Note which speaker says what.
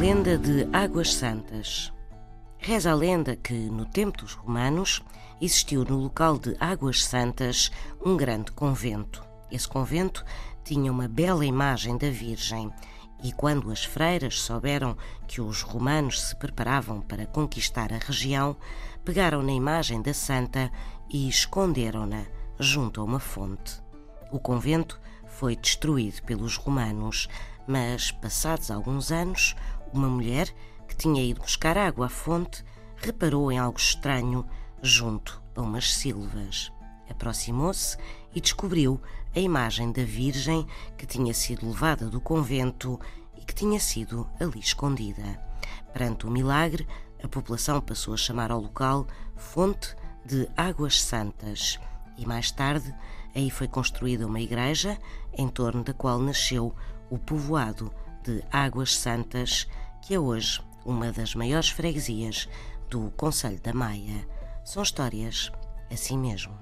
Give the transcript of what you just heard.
Speaker 1: lenda de Águas Santas. Reza a lenda que, no tempo dos romanos, existiu no local de Águas Santas um grande convento. Esse convento tinha uma bela imagem da Virgem e quando as freiras souberam que os romanos se preparavam para conquistar a região, pegaram na imagem da santa e esconderam-na junto a uma fonte. O convento foi destruído pelos romanos, mas, passados alguns anos, uma mulher que tinha ido buscar água à fonte reparou em algo estranho junto a umas silvas. Aproximou-se e descobriu a imagem da Virgem que tinha sido levada do convento e que tinha sido ali escondida. Perante o milagre, a população passou a chamar ao local Fonte de Águas Santas e mais tarde aí foi construída uma igreja em torno da qual nasceu o povoado de Águas Santas, que é hoje uma das maiores freguesias do Conselho da Maia. São histórias assim mesmo.